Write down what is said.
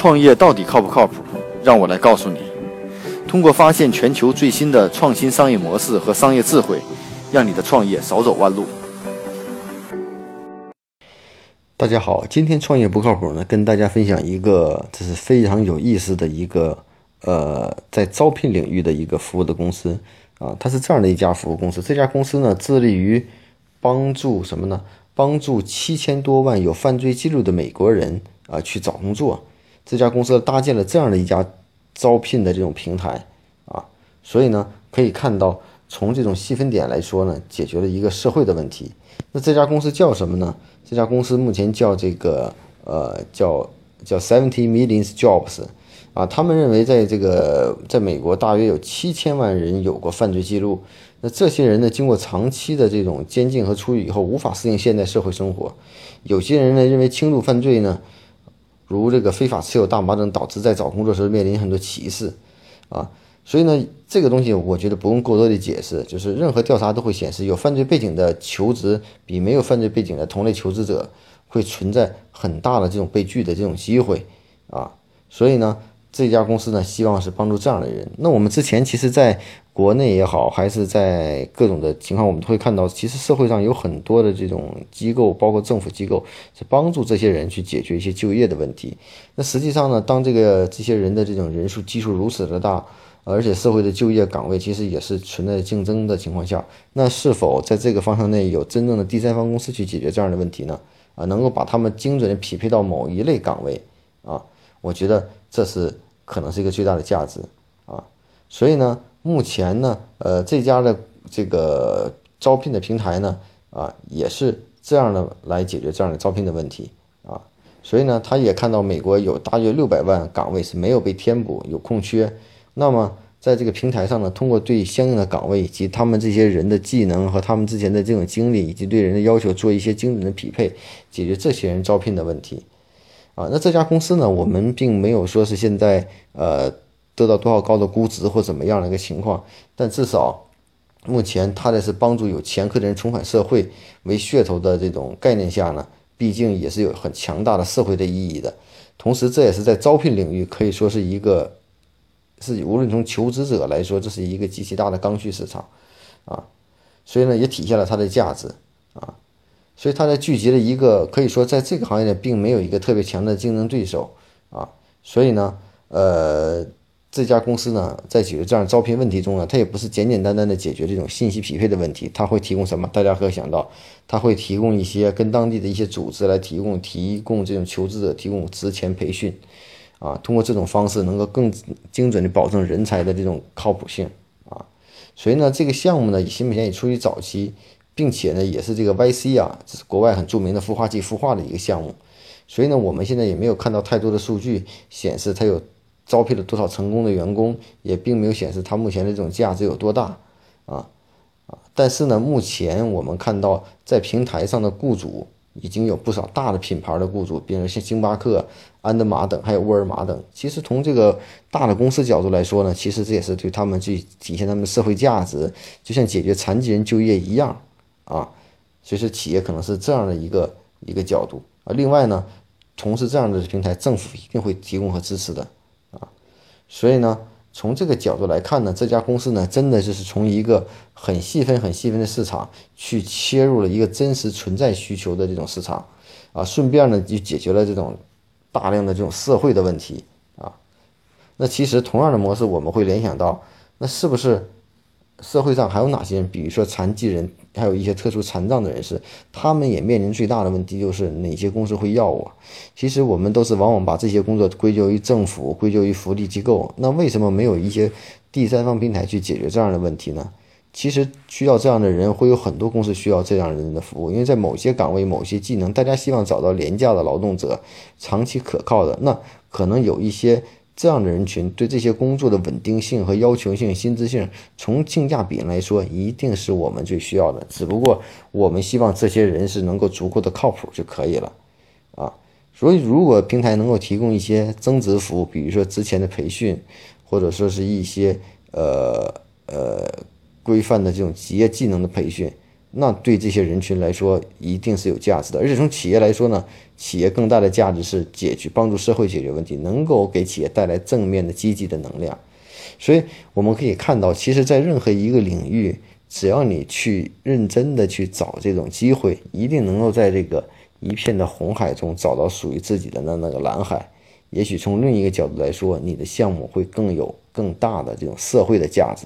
创业到底靠不靠谱？让我来告诉你。通过发现全球最新的创新商业模式和商业智慧，让你的创业少走弯路。大家好，今天创业不靠谱呢，跟大家分享一个这是非常有意思的一个呃，在招聘领域的一个服务的公司啊，它是这样的一家服务公司。这家公司呢，致力于帮助什么呢？帮助七千多万有犯罪记录的美国人啊去找工作。这家公司搭建了这样的一家招聘的这种平台啊，所以呢，可以看到从这种细分点来说呢，解决了一个社会的问题。那这家公司叫什么呢？这家公司目前叫这个呃叫叫 Seventy Millions Jobs 啊，他们认为在这个在美国大约有七千万人有过犯罪记录。那这些人呢，经过长期的这种监禁和出狱以后，无法适应现代社会生活。有些人呢，认为轻度犯罪呢。如这个非法持有大麻等，导致在找工作时面临很多歧视，啊，所以呢，这个东西我觉得不用过多的解释，就是任何调查都会显示，有犯罪背景的求职比没有犯罪背景的同类求职者会存在很大的这种被拒的这种机会，啊，所以呢。这家公司呢，希望是帮助这样的人。那我们之前其实在国内也好，还是在各种的情况，我们会看到，其实社会上有很多的这种机构，包括政府机构，是帮助这些人去解决一些就业的问题。那实际上呢，当这个这些人的这种人数基数如此的大，而且社会的就业岗位其实也是存在竞争的情况下，那是否在这个方向内有真正的第三方公司去解决这样的问题呢？啊，能够把他们精准的匹配到某一类岗位啊？我觉得这是可能是一个最大的价值啊，所以呢，目前呢，呃，这家的这个招聘的平台呢，啊，也是这样的来解决这样的招聘的问题啊，所以呢，他也看到美国有大约六百万岗位是没有被填补，有空缺，那么在这个平台上呢，通过对相应的岗位以及他们这些人的技能和他们之前的这种经历以及对人的要求做一些精准的匹配，解决这些人招聘的问题。啊，那这家公司呢？我们并没有说是现在呃得到多少高的估值或怎么样的一个情况，但至少目前它的是帮助有前科的人重返社会为噱头的这种概念下呢，毕竟也是有很强大的社会的意义的。同时，这也是在招聘领域可以说是一个是无论从求职者来说，这是一个极其大的刚需市场啊，所以呢，也体现了它的价值啊。所以它在聚集了一个可以说在这个行业里并没有一个特别强的竞争对手啊，所以呢，呃，这家公司呢在解决这样招聘问题中呢，它也不是简简单单的解决这种信息匹配的问题，它会提供什么？大家可以想到，它会提供一些跟当地的一些组织来提供提供这种求职者提供职前培训，啊，通过这种方式能够更精准的保证人才的这种靠谱性啊，所以呢，这个项目呢，以目前也处于早期。并且呢，也是这个 YC 啊，这是国外很著名的孵化器孵化的一个项目，所以呢，我们现在也没有看到太多的数据显示它有招聘了多少成功的员工，也并没有显示它目前的这种价值有多大啊啊！但是呢，目前我们看到在平台上的雇主已经有不少大的品牌的雇主，比如像星巴克、安德玛等，还有沃尔玛等。其实从这个大的公司角度来说呢，其实这也是对他们去体现他们社会价值，就像解决残疾人就业一样。啊，所以说企业可能是这样的一个一个角度啊。另外呢，从事这样的平台，政府一定会提供和支持的啊。所以呢，从这个角度来看呢，这家公司呢，真的就是从一个很细分、很细分的市场去切入了一个真实存在需求的这种市场啊，顺便呢就解决了这种大量的这种社会的问题啊。那其实同样的模式，我们会联想到，那是不是？社会上还有哪些人？比如说残疾人，还有一些特殊残障的人士，他们也面临最大的问题，就是哪些公司会要我？其实我们都是往往把这些工作归咎于政府，归咎于福利机构。那为什么没有一些第三方平台去解决这样的问题呢？其实需要这样的人，会有很多公司需要这样人的服务，因为在某些岗位、某些技能，大家希望找到廉价的劳动者，长期可靠的。那可能有一些。这样的人群对这些工作的稳定性和要求性、薪资性，从性价比来说，一定是我们最需要的。只不过我们希望这些人是能够足够的靠谱就可以了，啊。所以，如果平台能够提供一些增值服务，比如说之前的培训，或者说是一些呃呃规范的这种职业技能的培训，那对这些人群来说一定是有价值的。而且从企业来说呢，企业更大的价值是解决帮助社会解决问题，能够给企业带来正面的积极的能量。所以我们可以看到，其实，在任何一个领域，只要你去认真的去找这种机会，一定能够在这个一片的红海中找到属于自己的那那个蓝海。也许从另一个角度来说，你的项目会更有更大的这种社会的价值。